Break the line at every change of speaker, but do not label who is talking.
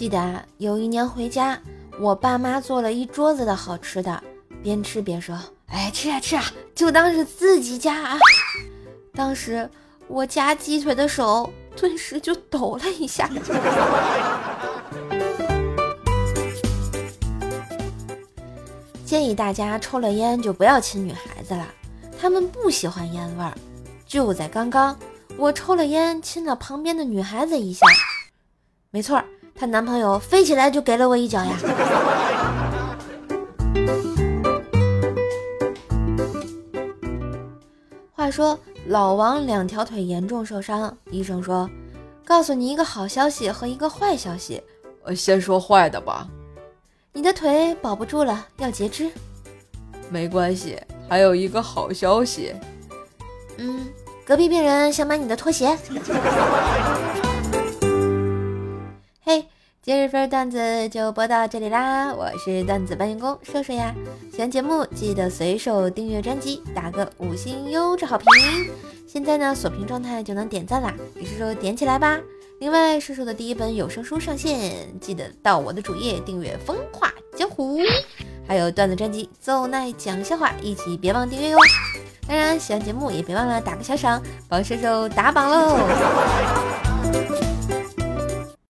记得啊有一年回家，我爸妈做了一桌子的好吃的，边吃边说：“哎，吃啊吃啊，就当是自己家啊。”当时我夹鸡腿的手顿时就抖了一下。建议大家抽了烟就不要亲女孩子了，她们不喜欢烟味儿。就在刚刚，我抽了烟亲了旁边的女孩子一下，没错儿，她男朋友飞起来就给了我一脚呀。话说老王两条腿严重受伤，医生说，告诉你一个好消息和一个坏消息。
呃，先说坏的吧。
你的腿保不住了，要截肢。
没关系，还有一个好消息。
嗯，隔壁病人想买你的拖鞋。今日份段子就播到这里啦！我是段子搬运工瘦瘦呀。喜欢节目记得随手订阅专辑，打个五星优质好评。现在呢，锁屏状态就能点赞啦，也是说点起来吧。另外，叔叔的第一本有声书上线，记得到我的主页订阅《风化江湖》，还有段子专辑《奏奈讲笑话》，一起别忘订阅哟。当然，喜欢节目也别忘了打个小赏，帮叔叔打榜喽。